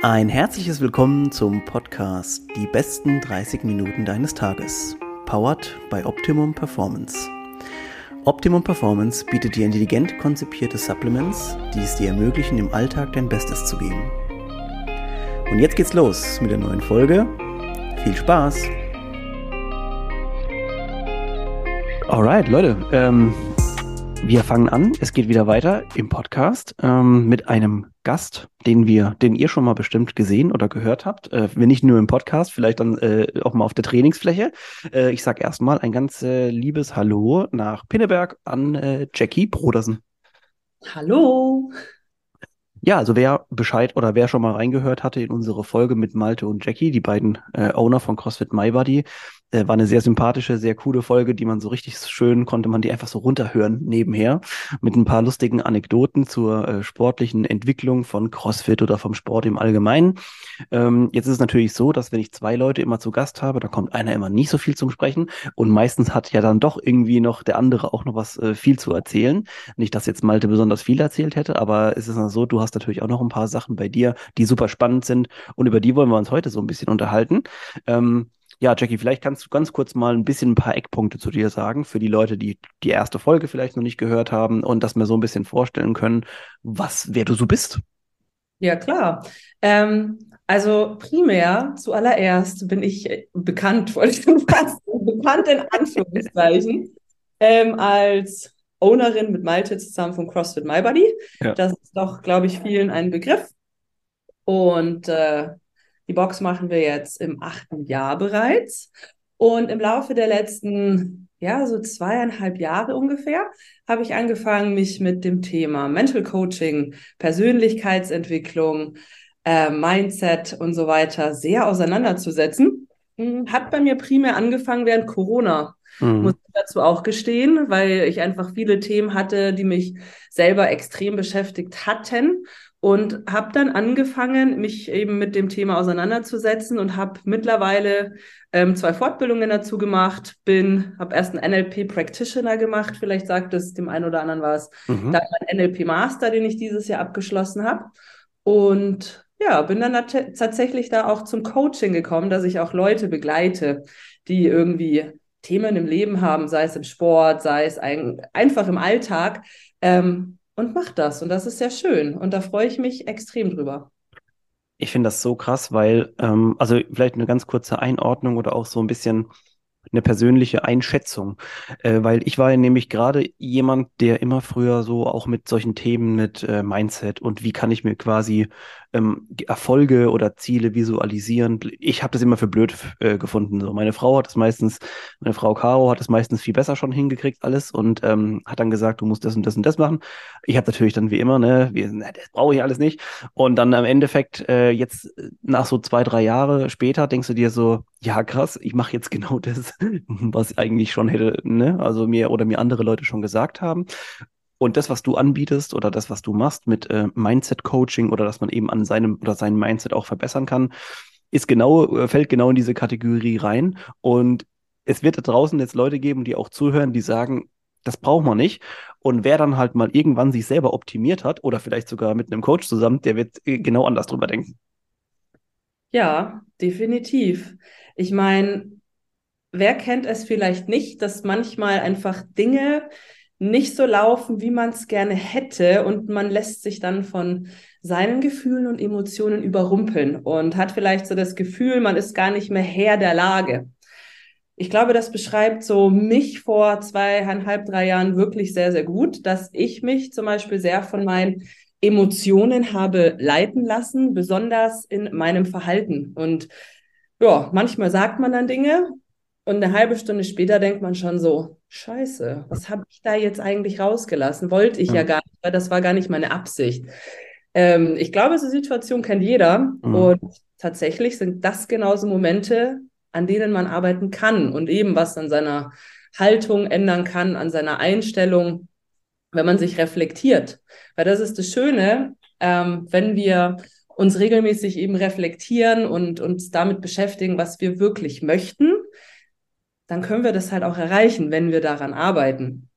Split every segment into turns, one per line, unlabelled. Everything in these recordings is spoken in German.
Ein herzliches Willkommen zum Podcast Die besten 30 Minuten deines Tages. Powered by Optimum Performance. Optimum Performance bietet dir intelligent konzipierte Supplements, die es dir ermöglichen, im Alltag dein Bestes zu geben. Und jetzt geht's los mit der neuen Folge. Viel Spaß! Alright, Leute, ähm, wir fangen an. Es geht wieder weiter im Podcast ähm, mit einem Gast, den wir, den ihr schon mal bestimmt gesehen oder gehört habt. Äh, wenn nicht nur im Podcast, vielleicht dann äh, auch mal auf der Trainingsfläche. Äh, ich sage erstmal ein ganz äh, liebes Hallo nach Pinneberg an äh, Jackie Brodersen.
Hallo.
Ja, also wer Bescheid oder wer schon mal reingehört hatte in unsere Folge mit Malte und Jackie, die beiden äh, Owner von CrossFit MyBody, äh, war eine sehr sympathische, sehr coole Folge, die man so richtig schön konnte man die einfach so runterhören nebenher mit ein paar lustigen Anekdoten zur äh, sportlichen Entwicklung von CrossFit oder vom Sport im Allgemeinen. Ähm, jetzt ist es natürlich so, dass wenn ich zwei Leute immer zu Gast habe, da kommt einer immer nicht so viel zum Sprechen und meistens hat ja dann doch irgendwie noch der andere auch noch was äh, viel zu erzählen. Nicht, dass jetzt Malte besonders viel erzählt hätte, aber es ist so, du hast natürlich auch noch ein paar Sachen bei dir, die super spannend sind und über die wollen wir uns heute so ein bisschen unterhalten. Ähm, ja, Jackie, vielleicht kannst du ganz kurz mal ein bisschen ein paar Eckpunkte zu dir sagen, für die Leute, die die erste Folge vielleicht noch nicht gehört haben und dass wir so ein bisschen vorstellen können, was, wer du so bist.
Ja, klar. Ähm, also primär, zuallererst bin ich bekannt, wollte ich schon fast, bekannt in Anführungszeichen, ähm, als Ownerin mit Malte zusammen von CrossFit MyBody. Ja. Das ist doch, glaube ich, vielen ein Begriff. Und äh, die Box machen wir jetzt im achten Jahr bereits. Und im Laufe der letzten, ja, so zweieinhalb Jahre ungefähr, habe ich angefangen, mich mit dem Thema Mental Coaching, Persönlichkeitsentwicklung, äh, Mindset und so weiter sehr auseinanderzusetzen. Hm, hat bei mir primär angefangen während Corona. Mhm. Muss ich dazu auch gestehen, weil ich einfach viele Themen hatte, die mich selber extrem beschäftigt hatten und habe dann angefangen, mich eben mit dem Thema auseinanderzusetzen und habe mittlerweile ähm, zwei Fortbildungen dazu gemacht, bin, habe erst einen NLP Practitioner gemacht, vielleicht sagt es dem einen oder anderen was, mhm. dann einen NLP Master, den ich dieses Jahr abgeschlossen habe und ja, bin dann tatsächlich da auch zum Coaching gekommen, dass ich auch Leute begleite, die irgendwie Themen im Leben haben, sei es im Sport, sei es ein, einfach im Alltag. Ähm, und macht das. Und das ist sehr schön. Und da freue ich mich extrem drüber.
Ich finde das so krass, weil, ähm, also vielleicht eine ganz kurze Einordnung oder auch so ein bisschen eine persönliche Einschätzung, äh, weil ich war ja nämlich gerade jemand, der immer früher so auch mit solchen Themen mit äh, Mindset und wie kann ich mir quasi ähm, Erfolge oder Ziele visualisieren. Ich habe das immer für blöd äh, gefunden. So, meine Frau hat es meistens, meine Frau Caro hat es meistens viel besser schon hingekriegt alles und ähm, hat dann gesagt, du musst das und das und das machen. Ich habe natürlich dann wie immer, ne, wie, na, das brauche ich alles nicht. Und dann am Endeffekt äh, jetzt nach so zwei drei Jahre später denkst du dir so, ja krass, ich mache jetzt genau das, was ich eigentlich schon hätte, ne, also mir oder mir andere Leute schon gesagt haben. Und das, was du anbietest oder das, was du machst mit äh, Mindset-Coaching oder dass man eben an seinem oder seinem Mindset auch verbessern kann, ist genau, äh, fällt genau in diese Kategorie rein. Und es wird da draußen jetzt Leute geben, die auch zuhören, die sagen, das braucht man nicht. Und wer dann halt mal irgendwann sich selber optimiert hat oder vielleicht sogar mit einem Coach zusammen, der wird äh, genau anders drüber denken.
Ja, definitiv. Ich meine, wer kennt es vielleicht nicht, dass manchmal einfach Dinge nicht so laufen, wie man es gerne hätte und man lässt sich dann von seinen Gefühlen und Emotionen überrumpeln und hat vielleicht so das Gefühl, man ist gar nicht mehr Herr der Lage. Ich glaube, das beschreibt so mich vor zweieinhalb, drei Jahren wirklich sehr, sehr gut, dass ich mich zum Beispiel sehr von meinen Emotionen habe leiten lassen, besonders in meinem Verhalten. Und ja, manchmal sagt man dann Dinge und eine halbe Stunde später denkt man schon so, scheiße, was habe ich da jetzt eigentlich rausgelassen? Wollte ich ja, ja gar nicht, weil das war gar nicht meine Absicht. Ähm, ich glaube, diese Situation kennt jeder. Mhm. Und tatsächlich sind das genauso Momente, an denen man arbeiten kann und eben was an seiner Haltung ändern kann, an seiner Einstellung, wenn man sich reflektiert. Weil das ist das Schöne, ähm, wenn wir uns regelmäßig eben reflektieren und uns damit beschäftigen, was wir wirklich möchten, dann können wir das halt auch erreichen, wenn wir daran arbeiten.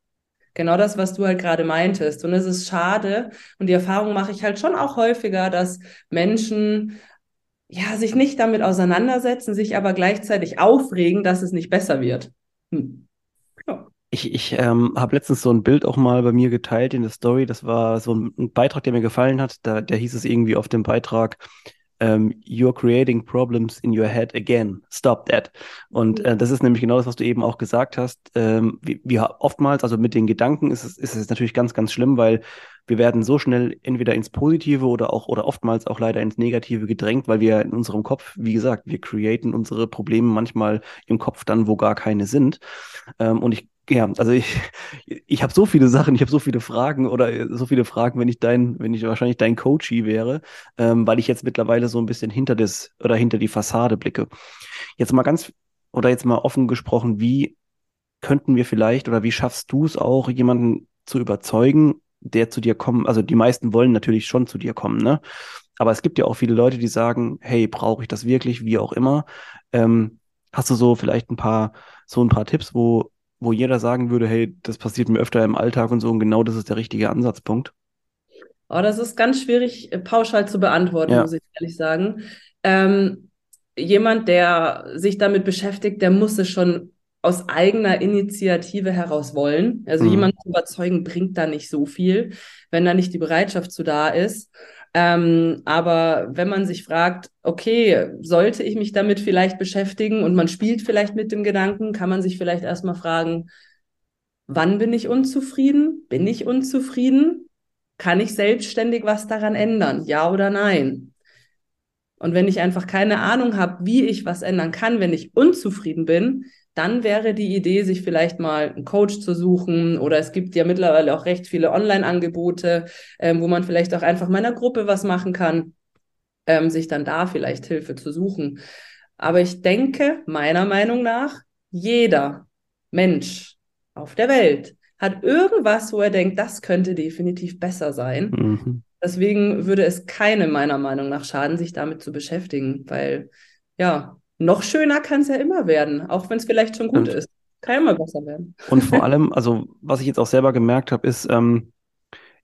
Genau das, was du halt gerade meintest. Und es ist schade, und die Erfahrung mache ich halt schon auch häufiger, dass Menschen ja, sich nicht damit auseinandersetzen, sich aber gleichzeitig aufregen, dass es nicht besser wird. Hm.
Ja. Ich, ich ähm, habe letztens so ein Bild auch mal bei mir geteilt in der Story. Das war so ein, Beitrag, der mir gefallen hat. Da, der hieß es irgendwie auf dem Beitrag, ähm, You're creating problems in your head again. Stop that. Und äh, das ist nämlich genau das, was du eben auch gesagt hast. Ähm, wie, wie oftmals, also mit den Gedanken ist es, ist es natürlich ganz, ganz schlimm, weil wir werden so schnell entweder ins Positive oder auch oder oftmals auch leider ins Negative gedrängt, weil wir in unserem Kopf, wie gesagt, wir createn unsere Probleme manchmal im Kopf dann, wo gar keine sind. Ähm, und ich ja, also ich, ich habe so viele Sachen, ich habe so viele Fragen oder so viele Fragen, wenn ich dein, wenn ich wahrscheinlich dein Coachie wäre, ähm, weil ich jetzt mittlerweile so ein bisschen hinter das oder hinter die Fassade blicke. Jetzt mal ganz oder jetzt mal offen gesprochen, wie könnten wir vielleicht oder wie schaffst du es auch, jemanden zu überzeugen, der zu dir kommen, also die meisten wollen natürlich schon zu dir kommen, ne? Aber es gibt ja auch viele Leute, die sagen, hey, brauche ich das wirklich, wie auch immer. Ähm, hast du so vielleicht ein paar, so ein paar Tipps, wo, wo jeder sagen würde, hey, das passiert mir öfter im Alltag und so und genau das ist der richtige Ansatzpunkt?
Oh, das ist ganz schwierig äh, pauschal zu beantworten, ja. muss ich ehrlich sagen. Ähm, jemand, der sich damit beschäftigt, der muss es schon aus eigener Initiative heraus wollen. Also mhm. jemanden zu überzeugen, bringt da nicht so viel, wenn da nicht die Bereitschaft zu da ist. Ähm, aber wenn man sich fragt, okay, sollte ich mich damit vielleicht beschäftigen und man spielt vielleicht mit dem Gedanken, kann man sich vielleicht erstmal fragen, wann bin ich unzufrieden? Bin ich unzufrieden? Kann ich selbstständig was daran ändern? Ja oder nein? Und wenn ich einfach keine Ahnung habe, wie ich was ändern kann, wenn ich unzufrieden bin, dann wäre die Idee, sich vielleicht mal einen Coach zu suchen oder es gibt ja mittlerweile auch recht viele Online-Angebote, ähm, wo man vielleicht auch einfach meiner Gruppe was machen kann, ähm, sich dann da vielleicht Hilfe zu suchen. Aber ich denke, meiner Meinung nach, jeder Mensch auf der Welt hat irgendwas, wo er denkt, das könnte definitiv besser sein. Mhm. Deswegen würde es keinem meiner Meinung nach schaden, sich damit zu beschäftigen, weil ja, noch schöner kann es ja immer werden, auch wenn es vielleicht schon gut Stimmt. ist. Kann immer besser werden.
Und vor allem, also was ich jetzt auch selber gemerkt habe, ist, ähm,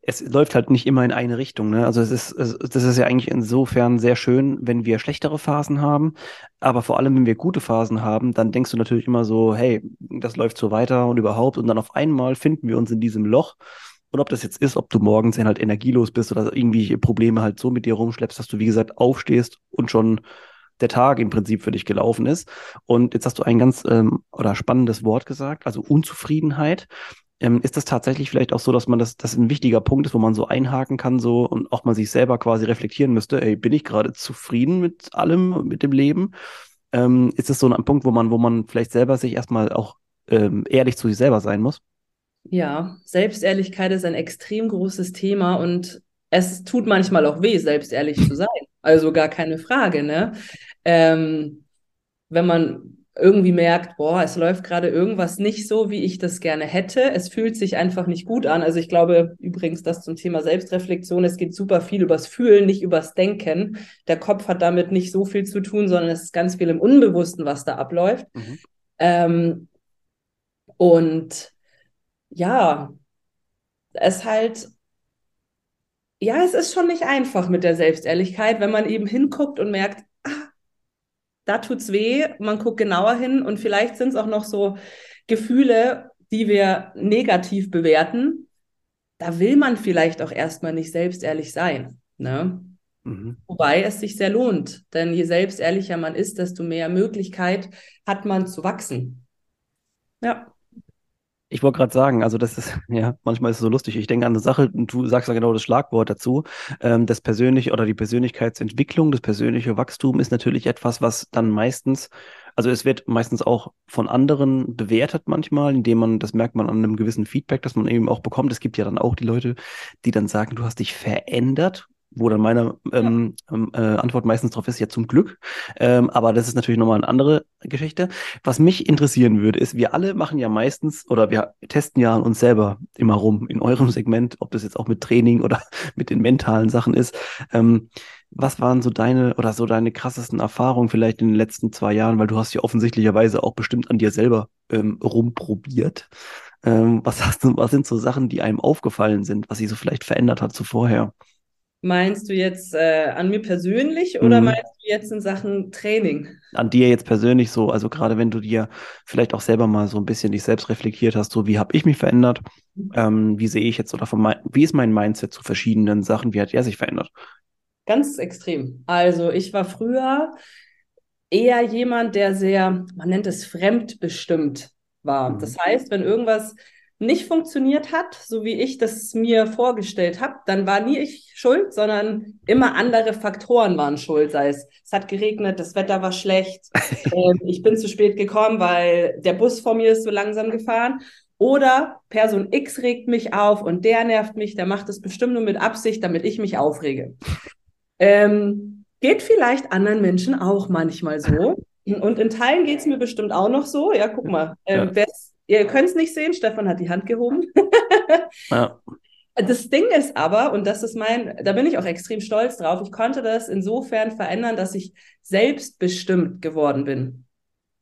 es läuft halt nicht immer in eine Richtung. Ne? Also es ist, es, das ist ja eigentlich insofern sehr schön, wenn wir schlechtere Phasen haben. Aber vor allem, wenn wir gute Phasen haben, dann denkst du natürlich immer so, hey, das läuft so weiter und überhaupt. Und dann auf einmal finden wir uns in diesem Loch. Und ob das jetzt ist, ob du morgens halt energielos bist oder irgendwie Probleme halt so mit dir rumschleppst, dass du, wie gesagt, aufstehst und schon der Tag im Prinzip für dich gelaufen ist. Und jetzt hast du ein ganz ähm, oder spannendes Wort gesagt, also Unzufriedenheit. Ähm, ist das tatsächlich vielleicht auch so, dass man das, das ein wichtiger Punkt ist, wo man so einhaken kann, so und auch mal sich selber quasi reflektieren müsste, ey, bin ich gerade zufrieden mit allem, mit dem Leben? Ähm, ist das so ein Punkt, wo man, wo man vielleicht selber sich erstmal auch ähm, ehrlich zu sich selber sein muss?
Ja, Selbstehrlichkeit ist ein extrem großes Thema und es tut manchmal auch weh, selbstehrlich zu sein. Also gar keine Frage, ne? Ähm, wenn man irgendwie merkt, boah, es läuft gerade irgendwas nicht so, wie ich das gerne hätte. Es fühlt sich einfach nicht gut an. Also ich glaube übrigens, das zum Thema Selbstreflexion, es geht super viel übers Fühlen, nicht übers Denken. Der Kopf hat damit nicht so viel zu tun, sondern es ist ganz viel im Unbewussten, was da abläuft. Mhm. Ähm, und ja, es halt ja, es ist schon nicht einfach mit der Selbstehrlichkeit, wenn man eben hinguckt und merkt, da tut's weh, man guckt genauer hin und vielleicht sind es auch noch so Gefühle, die wir negativ bewerten. Da will man vielleicht auch erstmal nicht selbstehrlich sein. Ne? Mhm. Wobei es sich sehr lohnt, denn je selbstehrlicher man ist, desto mehr Möglichkeit hat man zu wachsen. Ja.
Ich wollte gerade sagen, also das ist, ja, manchmal ist es so lustig. Ich denke an eine Sache, und du sagst ja genau das Schlagwort dazu. Ähm, das persönliche oder die Persönlichkeitsentwicklung, das persönliche Wachstum ist natürlich etwas, was dann meistens, also es wird meistens auch von anderen bewertet manchmal, indem man, das merkt man an einem gewissen Feedback, das man eben auch bekommt. Es gibt ja dann auch die Leute, die dann sagen, du hast dich verändert wo dann meine ähm, ähm, äh, Antwort meistens drauf ist, ja zum Glück. Ähm, aber das ist natürlich nochmal eine andere Geschichte. Was mich interessieren würde, ist, wir alle machen ja meistens oder wir testen ja an uns selber immer rum in eurem Segment, ob das jetzt auch mit Training oder mit den mentalen Sachen ist. Ähm, was waren so deine oder so deine krassesten Erfahrungen vielleicht in den letzten zwei Jahren, weil du hast ja offensichtlicherweise auch bestimmt an dir selber ähm, rumprobiert. Ähm, was hast du, was sind so Sachen, die einem aufgefallen sind, was sich so vielleicht verändert hat zu vorher?
Meinst du jetzt äh, an mir persönlich oder mhm. meinst du jetzt in Sachen Training?
An dir jetzt persönlich so, also gerade wenn du dir vielleicht auch selber mal so ein bisschen dich selbst reflektiert hast, so wie habe ich mich verändert, mhm. ähm, wie sehe ich jetzt oder mein, wie ist mein Mindset zu verschiedenen Sachen, wie hat er sich verändert?
Ganz extrem. Also ich war früher eher jemand, der sehr, man nennt es fremdbestimmt war. Mhm. Das heißt, wenn irgendwas nicht funktioniert hat, so wie ich das mir vorgestellt habe, dann war nie ich schuld, sondern immer andere Faktoren waren schuld. Sei es, es hat geregnet, das Wetter war schlecht, ähm, ich bin zu spät gekommen, weil der Bus vor mir ist so langsam gefahren. Oder Person X regt mich auf und der nervt mich, der macht es bestimmt nur mit Absicht, damit ich mich aufrege. Ähm, geht vielleicht anderen Menschen auch manchmal so. Und in Teilen geht es mir bestimmt auch noch so. Ja, guck mal, ähm, ja. Ihr könnt es nicht sehen, Stefan hat die Hand gehoben. ja. Das Ding ist aber, und das ist mein, da bin ich auch extrem stolz drauf, ich konnte das insofern verändern, dass ich selbstbestimmt geworden bin.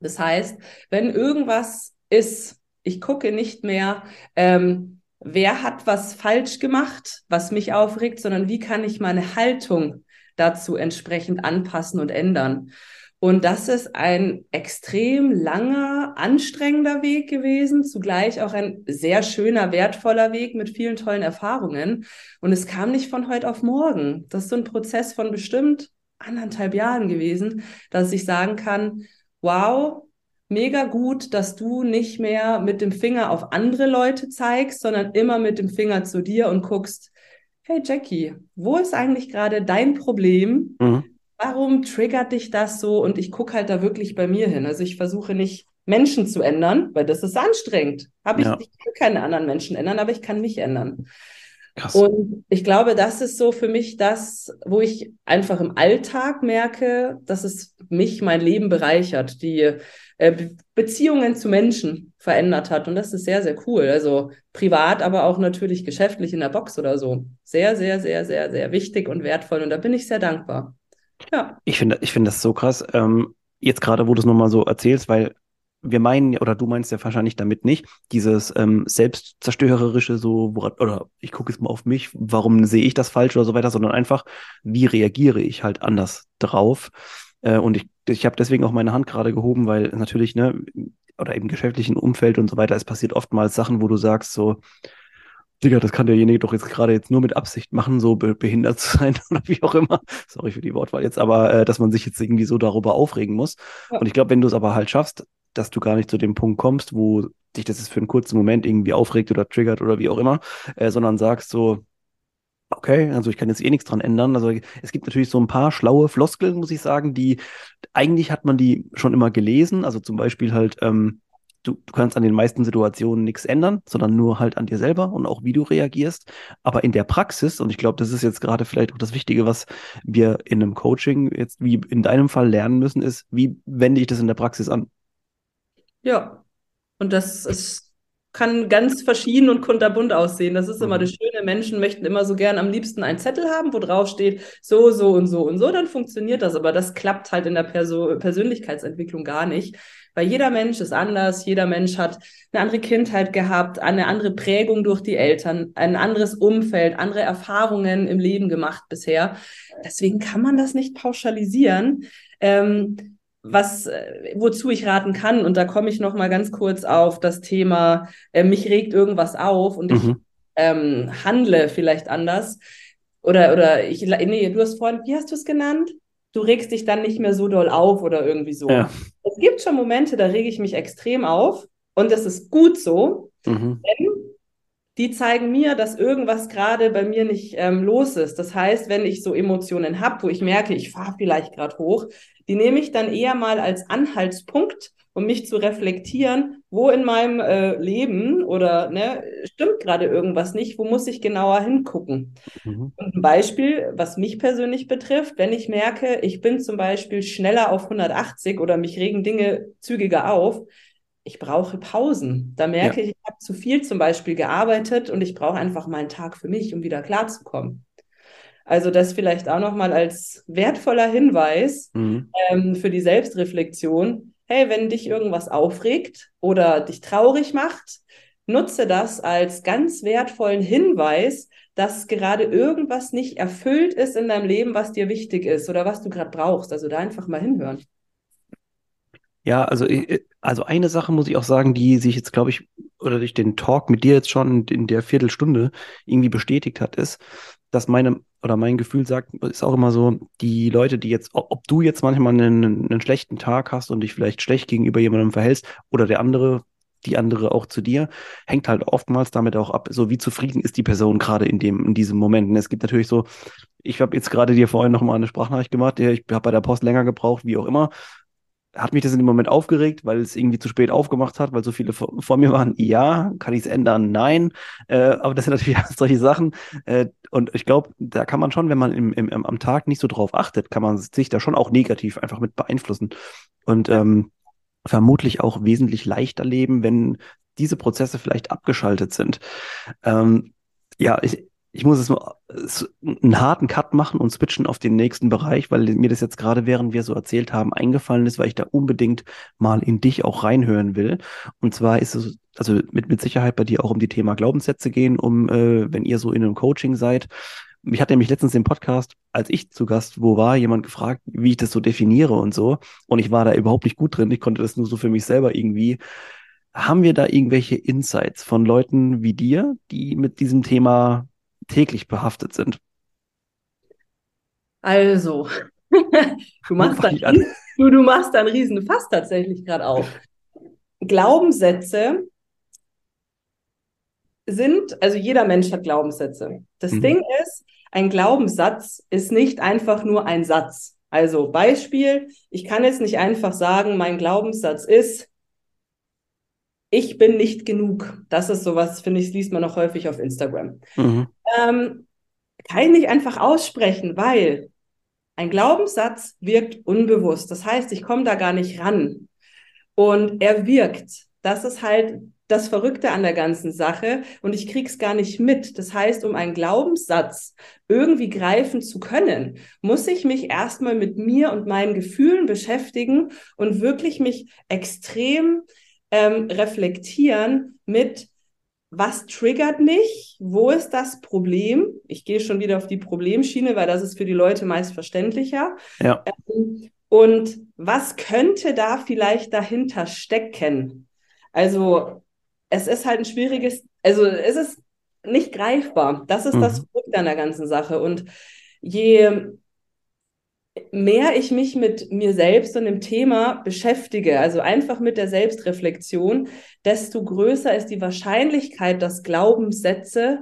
Das heißt, wenn irgendwas ist, ich gucke nicht mehr, ähm, wer hat was falsch gemacht, was mich aufregt, sondern wie kann ich meine Haltung dazu entsprechend anpassen und ändern. Und das ist ein extrem langer, anstrengender Weg gewesen, zugleich auch ein sehr schöner, wertvoller Weg mit vielen tollen Erfahrungen. Und es kam nicht von heute auf morgen. Das ist so ein Prozess von bestimmt anderthalb Jahren gewesen, dass ich sagen kann, wow, mega gut, dass du nicht mehr mit dem Finger auf andere Leute zeigst, sondern immer mit dem Finger zu dir und guckst, hey Jackie, wo ist eigentlich gerade dein Problem? Mhm warum triggert dich das so? Und ich gucke halt da wirklich bei mir hin. Also ich versuche nicht Menschen zu ändern, weil das ist anstrengend. Habe ich, ja. ich kann keine anderen Menschen ändern, aber ich kann mich ändern. Krass. Und ich glaube, das ist so für mich das, wo ich einfach im Alltag merke, dass es mich, mein Leben bereichert, die äh, Beziehungen zu Menschen verändert hat. Und das ist sehr, sehr cool. Also privat, aber auch natürlich geschäftlich in der Box oder so. Sehr, sehr, sehr, sehr, sehr wichtig und wertvoll. Und da bin ich sehr dankbar.
Ja. Ich finde, ich finde das so krass. Ähm, jetzt gerade, wo du es nochmal so erzählst, weil wir meinen, oder du meinst ja wahrscheinlich damit nicht, dieses ähm, selbstzerstörerische, so, oder ich gucke jetzt mal auf mich, warum sehe ich das falsch oder so weiter, sondern einfach, wie reagiere ich halt anders drauf. Äh, und ich, ich habe deswegen auch meine Hand gerade gehoben, weil natürlich, ne, oder im geschäftlichen Umfeld und so weiter, es passiert oftmals Sachen, wo du sagst, so, Digga, das kann derjenige doch jetzt gerade jetzt nur mit Absicht machen, so be behindert zu sein oder wie auch immer. Sorry für die Wortwahl jetzt, aber äh, dass man sich jetzt irgendwie so darüber aufregen muss. Ja. Und ich glaube, wenn du es aber halt schaffst, dass du gar nicht zu dem Punkt kommst, wo dich das jetzt für einen kurzen Moment irgendwie aufregt oder triggert oder wie auch immer, äh, sondern sagst so, okay, also ich kann jetzt eh nichts dran ändern. Also es gibt natürlich so ein paar schlaue Floskeln, muss ich sagen, die eigentlich hat man die schon immer gelesen. Also zum Beispiel halt, ähm, du, du kannst an den meisten Situationen nichts ändern, sondern nur halt an dir selber und auch wie du reagierst. Aber in der Praxis, und ich glaube, das ist jetzt gerade vielleicht auch das Wichtige, was wir in einem Coaching jetzt wie in deinem Fall lernen müssen, ist, wie wende ich das in der Praxis an?
Ja, und das ist kann ganz verschieden und kunterbunt aussehen. Das ist immer mhm. das Schöne. Menschen möchten immer so gern am liebsten einen Zettel haben, wo drauf steht, so, so und so und so, dann funktioniert das. Aber das klappt halt in der Perso Persönlichkeitsentwicklung gar nicht. Weil jeder Mensch ist anders, jeder Mensch hat eine andere Kindheit gehabt, eine andere Prägung durch die Eltern, ein anderes Umfeld, andere Erfahrungen im Leben gemacht bisher. Deswegen kann man das nicht pauschalisieren. Ähm, was, äh, wozu ich raten kann, und da komme ich noch mal ganz kurz auf das Thema, äh, mich regt irgendwas auf und mhm. ich ähm, handle vielleicht anders. Oder, oder ich, nee, du hast vorhin, wie hast du es genannt? Du regst dich dann nicht mehr so doll auf oder irgendwie so. Ja. Es gibt schon Momente, da rege ich mich extrem auf und das ist gut so, mhm. denn die zeigen mir, dass irgendwas gerade bei mir nicht ähm, los ist. Das heißt, wenn ich so Emotionen habe, wo ich merke, ich fahre vielleicht gerade hoch, die nehme ich dann eher mal als Anhaltspunkt um mich zu reflektieren, wo in meinem äh, Leben oder ne, stimmt gerade irgendwas nicht, wo muss ich genauer hingucken. Mhm. Und ein Beispiel, was mich persönlich betrifft, wenn ich merke, ich bin zum Beispiel schneller auf 180 oder mich regen Dinge zügiger auf, ich brauche Pausen. Da merke ja. ich, ich habe zu viel zum Beispiel gearbeitet und ich brauche einfach mal einen Tag für mich, um wieder klarzukommen. Also das vielleicht auch nochmal als wertvoller Hinweis mhm. ähm, für die Selbstreflexion hey, wenn dich irgendwas aufregt oder dich traurig macht, nutze das als ganz wertvollen Hinweis, dass gerade irgendwas nicht erfüllt ist in deinem Leben, was dir wichtig ist oder was du gerade brauchst. Also da einfach mal hinhören.
Ja, also, äh, also eine Sache muss ich auch sagen, die sich jetzt, glaube ich, oder durch den Talk mit dir jetzt schon in der Viertelstunde irgendwie bestätigt hat, ist, dass meine oder mein Gefühl sagt, ist auch immer so, die Leute, die jetzt, ob du jetzt manchmal einen, einen schlechten Tag hast und dich vielleicht schlecht gegenüber jemandem verhältst oder der andere, die andere auch zu dir, hängt halt oftmals damit auch ab, so wie zufrieden ist die Person gerade in dem, in diesem Moment. Und es gibt natürlich so, ich habe jetzt gerade dir vorhin nochmal eine Sprachnachricht gemacht, ich habe bei der Post länger gebraucht, wie auch immer hat mich das in dem Moment aufgeregt, weil es irgendwie zu spät aufgemacht hat, weil so viele vor, vor mir waren? Ja. Kann ich es ändern? Nein. Äh, aber das sind natürlich solche Sachen. Äh, und ich glaube, da kann man schon, wenn man im, im, am Tag nicht so drauf achtet, kann man sich da schon auch negativ einfach mit beeinflussen. Und ähm, vermutlich auch wesentlich leichter leben, wenn diese Prozesse vielleicht abgeschaltet sind. Ähm, ja, ich, ich muss es mal einen harten Cut machen und switchen auf den nächsten Bereich, weil mir das jetzt gerade, während wir so erzählt haben, eingefallen ist, weil ich da unbedingt mal in dich auch reinhören will. Und zwar ist es also mit, mit Sicherheit bei dir auch um die Thema Glaubenssätze gehen, um, äh, wenn ihr so in einem Coaching seid. Mich hat nämlich letztens im Podcast, als ich zu Gast wo war, jemand gefragt, wie ich das so definiere und so. Und ich war da überhaupt nicht gut drin. Ich konnte das nur so für mich selber irgendwie haben wir da irgendwelche Insights von Leuten wie dir, die mit diesem Thema täglich behaftet sind?
Also, du machst, dann, du, du machst da einen riesen Fass tatsächlich gerade auf. Glaubenssätze sind, also jeder Mensch hat Glaubenssätze. Das mhm. Ding ist, ein Glaubenssatz ist nicht einfach nur ein Satz. Also Beispiel, ich kann jetzt nicht einfach sagen, mein Glaubenssatz ist, ich bin nicht genug. Das ist sowas, finde ich, liest man noch häufig auf Instagram. Mhm. Ähm, kann ich nicht einfach aussprechen, weil ein Glaubenssatz wirkt unbewusst. Das heißt, ich komme da gar nicht ran. Und er wirkt. Das ist halt das Verrückte an der ganzen Sache und ich krieg's gar nicht mit. Das heißt, um einen Glaubenssatz irgendwie greifen zu können, muss ich mich erstmal mit mir und meinen Gefühlen beschäftigen und wirklich mich extrem ähm, reflektieren mit, was triggert mich? Wo ist das Problem? Ich gehe schon wieder auf die Problemschiene, weil das ist für die Leute meist verständlicher.
Ja.
Ähm, und was könnte da vielleicht dahinter stecken? Also, es ist halt ein schwieriges, also es ist nicht greifbar. Das ist mhm. das Verrückte an der ganzen Sache. Und je mehr ich mich mit mir selbst und dem Thema beschäftige, also einfach mit der Selbstreflexion, desto größer ist die Wahrscheinlichkeit, dass Glaubenssätze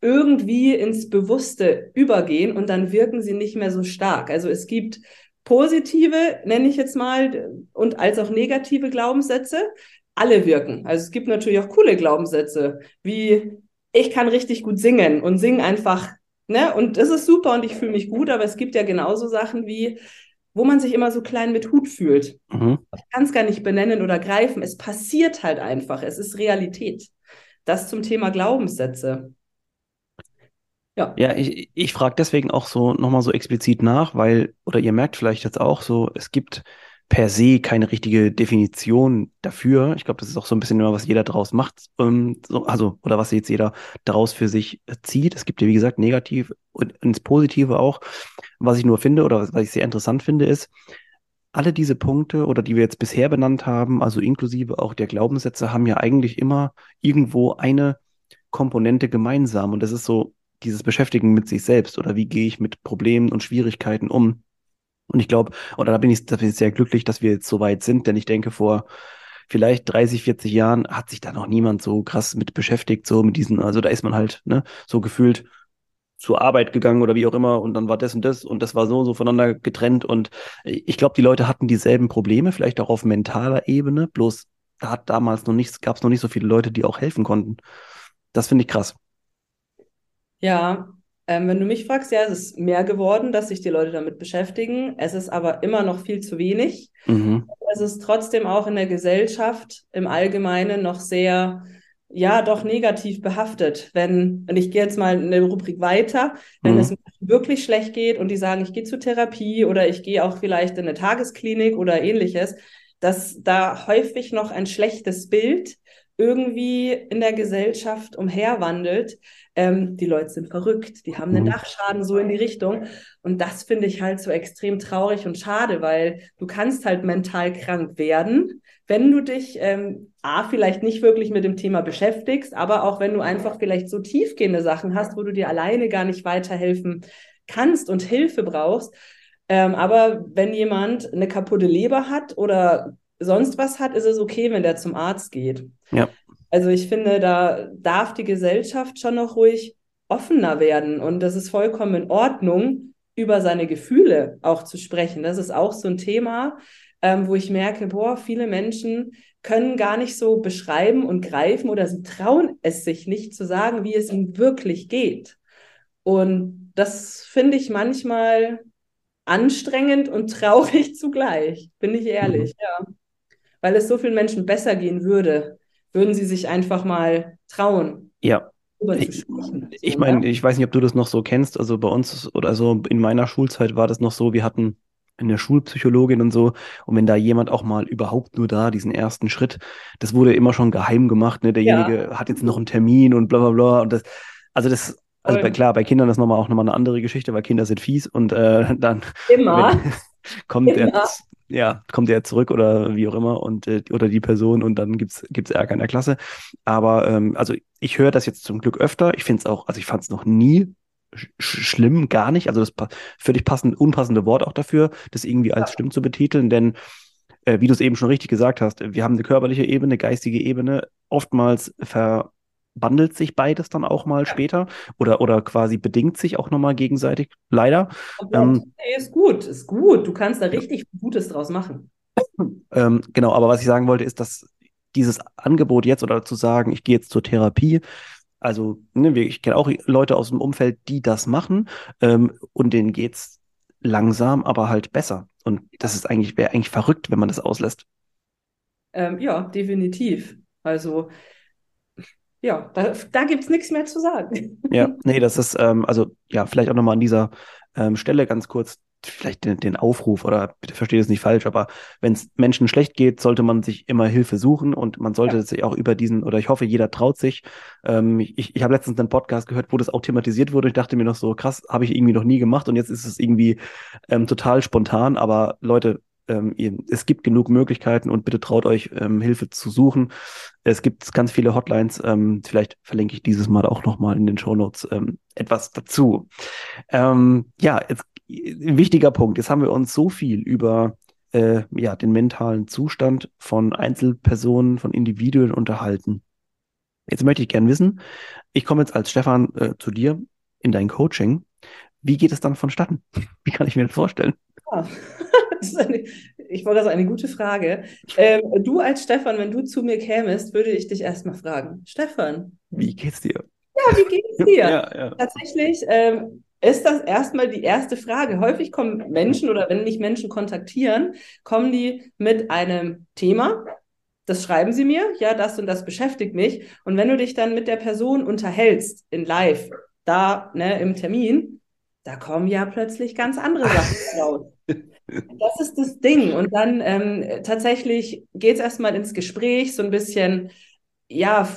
irgendwie ins Bewusste übergehen und dann wirken sie nicht mehr so stark. Also es gibt positive, nenne ich jetzt mal, und als auch negative Glaubenssätze. Alle wirken. Also es gibt natürlich auch coole Glaubenssätze, wie ich kann richtig gut singen und sing einfach Ne? Und das ist super und ich fühle mich gut, aber es gibt ja genauso Sachen wie, wo man sich immer so klein mit Hut fühlt. Mhm. Ich kann es gar nicht benennen oder greifen. Es passiert halt einfach. Es ist Realität. Das zum Thema Glaubenssätze.
Ja, ja ich, ich frage deswegen auch so nochmal so explizit nach, weil, oder ihr merkt vielleicht jetzt auch so, es gibt per se keine richtige Definition dafür. Ich glaube, das ist auch so ein bisschen immer, was jeder daraus macht, ähm, so, also, oder was jetzt jeder daraus für sich äh, zieht. Es gibt ja, wie gesagt, negativ und ins Positive auch. Was ich nur finde oder was ich sehr interessant finde, ist, alle diese Punkte oder die wir jetzt bisher benannt haben, also inklusive auch der Glaubenssätze, haben ja eigentlich immer irgendwo eine Komponente gemeinsam. Und das ist so dieses Beschäftigen mit sich selbst oder wie gehe ich mit Problemen und Schwierigkeiten um. Und ich glaube, oder da bin ich, da bin ich sehr glücklich, dass wir jetzt so weit sind, denn ich denke, vor vielleicht 30, 40 Jahren hat sich da noch niemand so krass mit beschäftigt, so mit diesen, also da ist man halt, ne, so gefühlt zur Arbeit gegangen oder wie auch immer und dann war das und das und das war so so voneinander getrennt und ich glaube, die Leute hatten dieselben Probleme, vielleicht auch auf mentaler Ebene, bloß da hat damals noch nichts, gab es noch nicht so viele Leute, die auch helfen konnten. Das finde ich krass.
Ja, ähm, wenn du mich fragst, ja, es ist mehr geworden, dass sich die Leute damit beschäftigen. Es ist aber immer noch viel zu wenig. Mhm. Es ist trotzdem auch in der Gesellschaft im Allgemeinen noch sehr, ja, doch negativ behaftet. Wenn, und ich gehe jetzt mal in der Rubrik weiter, wenn mhm. es wirklich schlecht geht und die sagen, ich gehe zur Therapie oder ich gehe auch vielleicht in eine Tagesklinik oder ähnliches, dass da häufig noch ein schlechtes Bild irgendwie in der Gesellschaft umherwandelt. Ähm, die Leute sind verrückt, die haben einen mhm. Dachschaden so in die Richtung. Und das finde ich halt so extrem traurig und schade, weil du kannst halt mental krank werden, wenn du dich ähm, A, vielleicht nicht wirklich mit dem Thema beschäftigst, aber auch wenn du einfach vielleicht so tiefgehende Sachen hast, wo du dir alleine gar nicht weiterhelfen kannst und Hilfe brauchst. Ähm, aber wenn jemand eine kaputte Leber hat oder sonst was hat, ist es okay, wenn der zum Arzt geht.
Ja.
Also ich finde, da darf die Gesellschaft schon noch ruhig offener werden und das ist vollkommen in Ordnung, über seine Gefühle auch zu sprechen. Das ist auch so ein Thema, ähm, wo ich merke, boah, viele Menschen können gar nicht so beschreiben und greifen oder sie trauen es sich nicht zu sagen, wie es ihnen wirklich geht. Und das finde ich manchmal anstrengend und traurig zugleich, bin ich ehrlich, mhm. ja. Weil es so vielen Menschen besser gehen würde, würden sie sich einfach mal trauen.
Ja. Ich, ich meine, ich weiß nicht, ob du das noch so kennst. Also bei uns oder so in meiner Schulzeit war das noch so, wir hatten eine Schulpsychologin und so. Und wenn da jemand auch mal überhaupt nur da diesen ersten Schritt, das wurde immer schon geheim gemacht. Ne? Derjenige ja. hat jetzt noch einen Termin und bla bla bla. Und das, also das also bei, klar, bei Kindern ist nochmal auch nochmal eine andere Geschichte, weil Kinder sind fies und äh, dann
immer.
kommt immer. er ja, kommt er zurück oder wie auch immer und äh, oder die Person und dann gibt's gibt's Ärger in der Klasse. Aber ähm, also ich höre das jetzt zum Glück öfter. Ich finde es auch, also ich fand es noch nie sch schlimm, gar nicht. Also das pa völlig passend, unpassende Wort auch dafür, das irgendwie als ja. schlimm zu betiteln, denn äh, wie du es eben schon richtig gesagt hast, wir haben eine körperliche Ebene, geistige Ebene. Oftmals ver wandelt sich beides dann auch mal später oder, oder quasi bedingt sich auch nochmal gegenseitig, leider.
Ähm, ist gut, ist gut. Du kannst da richtig Gutes draus machen.
Ähm, genau, aber was ich sagen wollte, ist, dass dieses Angebot jetzt oder zu sagen, ich gehe jetzt zur Therapie, also ne, ich kenne auch Leute aus dem Umfeld, die das machen ähm, und denen geht es langsam, aber halt besser. Und das ist eigentlich, wäre eigentlich verrückt, wenn man das auslässt.
Ähm, ja, definitiv. Also ja, da, da gibt es nichts mehr zu sagen.
Ja, nee, das ist, ähm, also ja, vielleicht auch nochmal an dieser ähm, Stelle ganz kurz, vielleicht den, den Aufruf oder bitte versteht es nicht falsch, aber wenn es Menschen schlecht geht, sollte man sich immer Hilfe suchen und man sollte ja. sich auch über diesen, oder ich hoffe, jeder traut sich. Ähm, ich ich habe letztens einen Podcast gehört, wo das auch thematisiert wurde. Ich dachte mir noch so, krass, habe ich irgendwie noch nie gemacht und jetzt ist es irgendwie ähm, total spontan, aber Leute, ähm, ihr, es gibt genug Möglichkeiten und bitte traut euch, ähm, Hilfe zu suchen. Es gibt ganz viele Hotlines. Ähm, vielleicht verlinke ich dieses Mal auch nochmal in den Show Notes ähm, etwas dazu. Ähm, ja, jetzt, wichtiger Punkt. Jetzt haben wir uns so viel über äh, ja, den mentalen Zustand von Einzelpersonen, von Individuen unterhalten. Jetzt möchte ich gerne wissen, ich komme jetzt als Stefan äh, zu dir in dein Coaching. Wie geht es dann vonstatten? Wie kann ich mir das vorstellen? Ja.
eine, ich wollte das eine gute Frage. Ähm, du als Stefan, wenn du zu mir kämest, würde ich dich erstmal fragen. Stefan.
Wie geht's dir?
Ja, wie geht's dir? ja, ja. Tatsächlich ähm, ist das erstmal die erste Frage. Häufig kommen Menschen oder wenn mich Menschen kontaktieren, kommen die mit einem Thema. Das schreiben sie mir, ja, das und das beschäftigt mich. Und wenn du dich dann mit der Person unterhältst in Live, da ne, im Termin, da kommen ja plötzlich ganz andere Sachen raus. Das ist das Ding. Und dann ähm, tatsächlich geht es erstmal ins Gespräch, so ein bisschen, ja,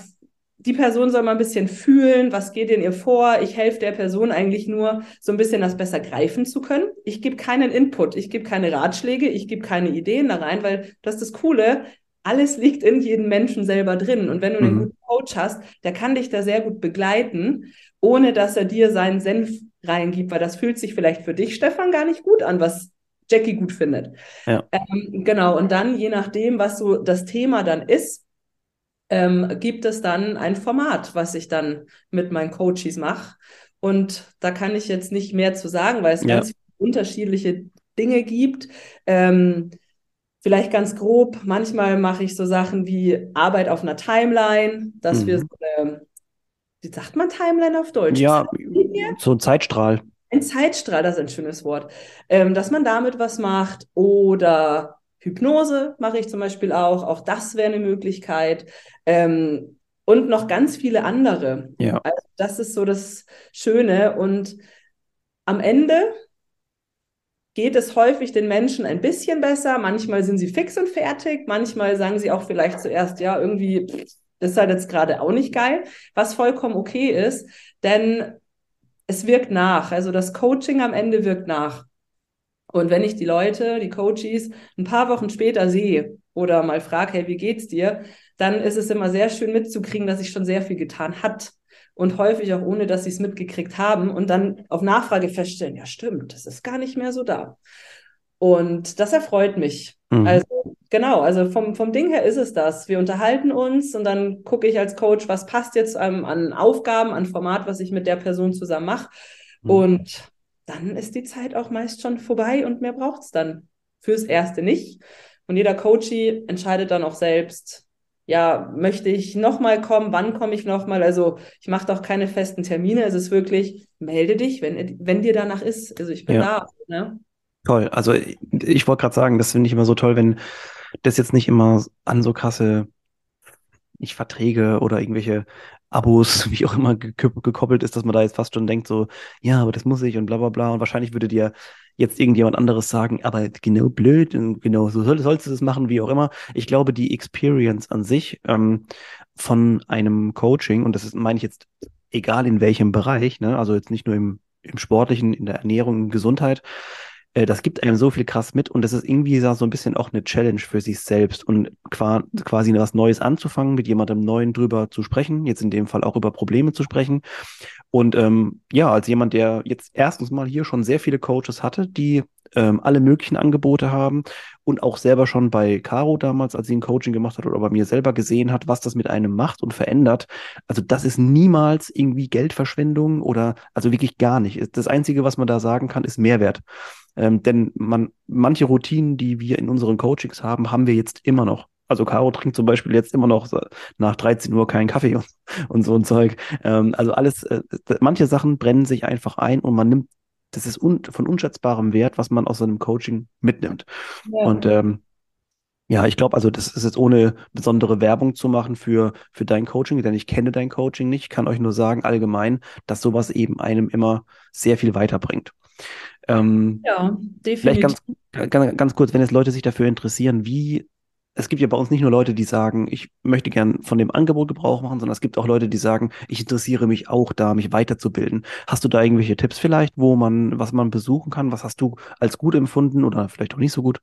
die Person soll mal ein bisschen fühlen, was geht in ihr vor. Ich helfe der Person eigentlich nur, so ein bisschen das besser greifen zu können. Ich gebe keinen Input, ich gebe keine Ratschläge, ich gebe keine Ideen da rein, weil das ist das Coole. Alles liegt in jedem Menschen selber drin. Und wenn du einen mhm. guten Coach hast, der kann dich da sehr gut begleiten, ohne dass er dir seinen Senf reingibt, weil das fühlt sich vielleicht für dich, Stefan, gar nicht gut an, was Jackie gut findet. Ja. Ähm, genau, und dann, je nachdem, was so das Thema dann ist, ähm, gibt es dann ein Format, was ich dann mit meinen Coaches mache. Und da kann ich jetzt nicht mehr zu sagen, weil es ja. ganz unterschiedliche Dinge gibt. Ähm, vielleicht ganz grob, manchmal mache ich so Sachen wie Arbeit auf einer Timeline, dass mhm. wir so eine, wie sagt man Timeline auf Deutsch?
Ja, so ein Zeitstrahl.
Ein Zeitstrahl, das ist ein schönes Wort. Ähm, dass man damit was macht oder Hypnose mache ich zum Beispiel auch. Auch das wäre eine Möglichkeit. Ähm, und noch ganz viele andere.
Ja.
Also das ist so das Schöne. Und am Ende geht es häufig den Menschen ein bisschen besser. Manchmal sind sie fix und fertig. Manchmal sagen sie auch vielleicht zuerst, ja, irgendwie Das ist halt jetzt gerade auch nicht geil, was vollkommen okay ist, denn es wirkt nach. Also das Coaching am Ende wirkt nach. Und wenn ich die Leute, die Coaches, ein paar Wochen später sehe oder mal frage, hey, wie geht's dir? Dann ist es immer sehr schön mitzukriegen, dass sich schon sehr viel getan hat. Und häufig auch ohne, dass sie es mitgekriegt haben und dann auf Nachfrage feststellen, ja stimmt, das ist gar nicht mehr so da. Und das erfreut mich. Mhm. Also genau, also vom, vom Ding her ist es das. Wir unterhalten uns und dann gucke ich als Coach, was passt jetzt ähm, an Aufgaben, an Format, was ich mit der Person zusammen mache. Mhm. Und dann ist die Zeit auch meist schon vorbei und mehr braucht es dann fürs Erste nicht. Und jeder Coachie entscheidet dann auch selbst, ja, möchte ich nochmal kommen, wann komme ich nochmal? Also ich mache doch keine festen Termine. Es ist wirklich, melde dich, wenn, wenn dir danach ist. Also ich bin ja. da. Ne?
Toll. Also ich wollte gerade sagen, das finde ich immer so toll, wenn das jetzt nicht immer an so krasse nicht Verträge oder irgendwelche Abos, wie auch immer, gekoppelt ist, dass man da jetzt fast schon denkt, so, ja, aber das muss ich und bla bla bla. Und wahrscheinlich würde dir jetzt irgendjemand anderes sagen, aber genau blöd und genau so soll, sollst du das machen, wie auch immer. Ich glaube, die Experience an sich ähm, von einem Coaching, und das ist, meine ich jetzt, egal in welchem Bereich, ne, also jetzt nicht nur im, im Sportlichen, in der Ernährung, Gesundheit, äh, das gibt einem so viel krass mit und das ist irgendwie so ein bisschen auch eine Challenge für sich selbst und quasi was Neues anzufangen, mit jemandem Neuen drüber zu sprechen, jetzt in dem Fall auch über Probleme zu sprechen. Und ähm, ja, als jemand, der jetzt erstens mal hier schon sehr viele Coaches hatte, die ähm, alle möglichen Angebote haben und auch selber schon bei Caro damals, als sie ein Coaching gemacht hat oder bei mir selber gesehen hat, was das mit einem macht und verändert. Also das ist niemals irgendwie Geldverschwendung oder also wirklich gar nicht. Das Einzige, was man da sagen kann, ist Mehrwert. Ähm, denn man, manche Routinen, die wir in unseren Coachings haben, haben wir jetzt immer noch. Also Caro trinkt zum Beispiel jetzt immer noch nach 13 Uhr keinen Kaffee und, und so ein Zeug. Ähm, also alles, äh, manche Sachen brennen sich einfach ein und man nimmt, das ist un, von unschätzbarem Wert, was man aus seinem Coaching mitnimmt. Ja. Und ähm, ja, ich glaube, also das ist jetzt ohne besondere Werbung zu machen für, für dein Coaching, denn ich kenne dein Coaching nicht. Ich kann euch nur sagen, allgemein, dass sowas eben einem immer sehr viel weiterbringt. Ähm, ja, definitiv. Vielleicht ganz, ganz, ganz kurz, wenn jetzt Leute sich dafür interessieren, wie es gibt ja bei uns nicht nur Leute, die sagen, ich möchte gern von dem Angebot Gebrauch machen, sondern es gibt auch Leute, die sagen, ich interessiere mich auch da, mich weiterzubilden. Hast du da irgendwelche Tipps vielleicht, wo man, was man besuchen kann? Was hast du als gut empfunden oder vielleicht auch nicht so gut?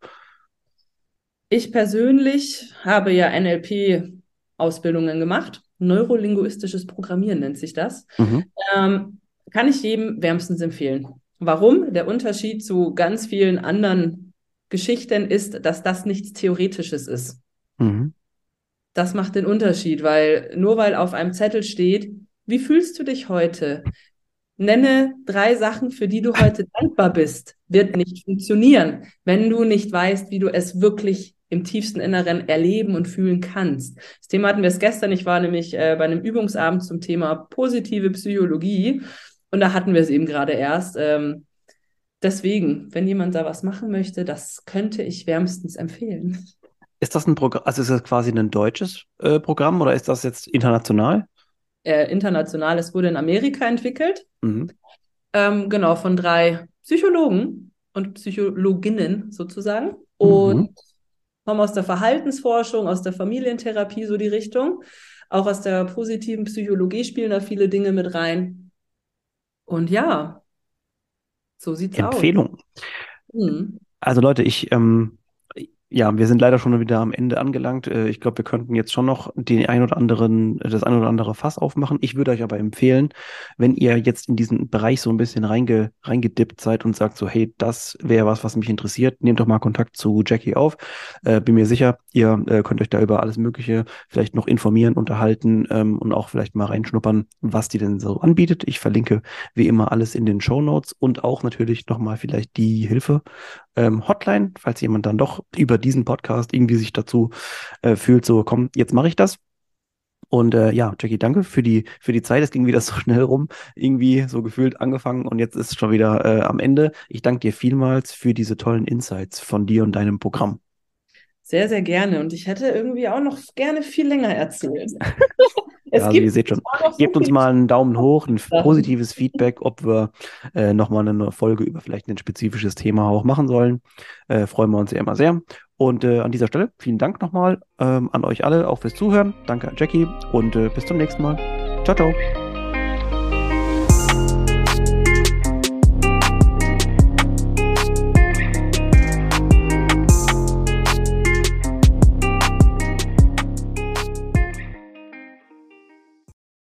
Ich persönlich habe ja NLP-Ausbildungen gemacht. Neurolinguistisches Programmieren nennt sich das. Mhm. Ähm, kann ich jedem wärmstens empfehlen. Warum? Der Unterschied zu ganz vielen anderen Geschichten ist, dass das nichts Theoretisches ist. Mhm. Das macht den Unterschied, weil nur weil auf einem Zettel steht, wie fühlst du dich heute? Nenne drei Sachen, für die du heute dankbar bist, wird nicht funktionieren, wenn du nicht weißt, wie du es wirklich im tiefsten Inneren erleben und fühlen kannst. Das Thema hatten wir es gestern. Ich war nämlich äh, bei einem Übungsabend zum Thema positive Psychologie und da hatten wir es eben gerade erst. Ähm, deswegen, wenn jemand da was machen möchte, das könnte ich wärmstens empfehlen.
Ist das ein Programm, also ist das quasi ein deutsches äh, Programm oder ist das jetzt international?
Äh, international, es wurde in Amerika entwickelt. Mhm. Ähm, genau, von drei Psychologen und Psychologinnen sozusagen. Und mhm. kommen aus der Verhaltensforschung, aus der Familientherapie, so die Richtung. Auch aus der positiven Psychologie spielen da viele Dinge mit rein. Und ja, so sieht's
Empfehlung. aus. Empfehlung. Mhm. Also Leute, ich ähm, ja, wir sind leider schon wieder am Ende angelangt. Äh, ich glaube, wir könnten jetzt schon noch den ein oder anderen, das ein oder andere Fass aufmachen. Ich würde euch aber empfehlen, wenn ihr jetzt in diesen Bereich so ein bisschen reinge, reingedippt seid und sagt so, hey, das wäre was, was mich interessiert, nehmt doch mal Kontakt zu Jackie auf. Äh, bin mir sicher, ihr äh, könnt euch da über alles Mögliche vielleicht noch informieren, unterhalten ähm, und auch vielleicht mal reinschnuppern, was die denn so anbietet. Ich verlinke wie immer alles in den Show Notes und auch natürlich nochmal vielleicht die Hilfe ähm, Hotline, falls jemand dann doch über diesen Podcast irgendwie sich dazu äh, fühlt, so komm, jetzt mache ich das. Und äh, ja, Jackie, danke für die, für die Zeit. Es ging wieder so schnell rum, irgendwie so gefühlt angefangen und jetzt ist es schon wieder äh, am Ende. Ich danke dir vielmals für diese tollen Insights von dir und deinem Programm.
Sehr, sehr gerne. Und ich hätte irgendwie auch noch gerne viel länger erzählt.
es ja, also ihr seht schon, so gebt uns mal einen Daumen hoch, ein positives Feedback, ob wir äh, nochmal eine Folge über vielleicht ein spezifisches Thema auch machen sollen. Äh, freuen wir uns ja immer sehr. Und äh, an dieser Stelle vielen Dank nochmal ähm, an euch alle, auch fürs Zuhören. Danke an Jackie und äh, bis zum nächsten Mal. Ciao, ciao.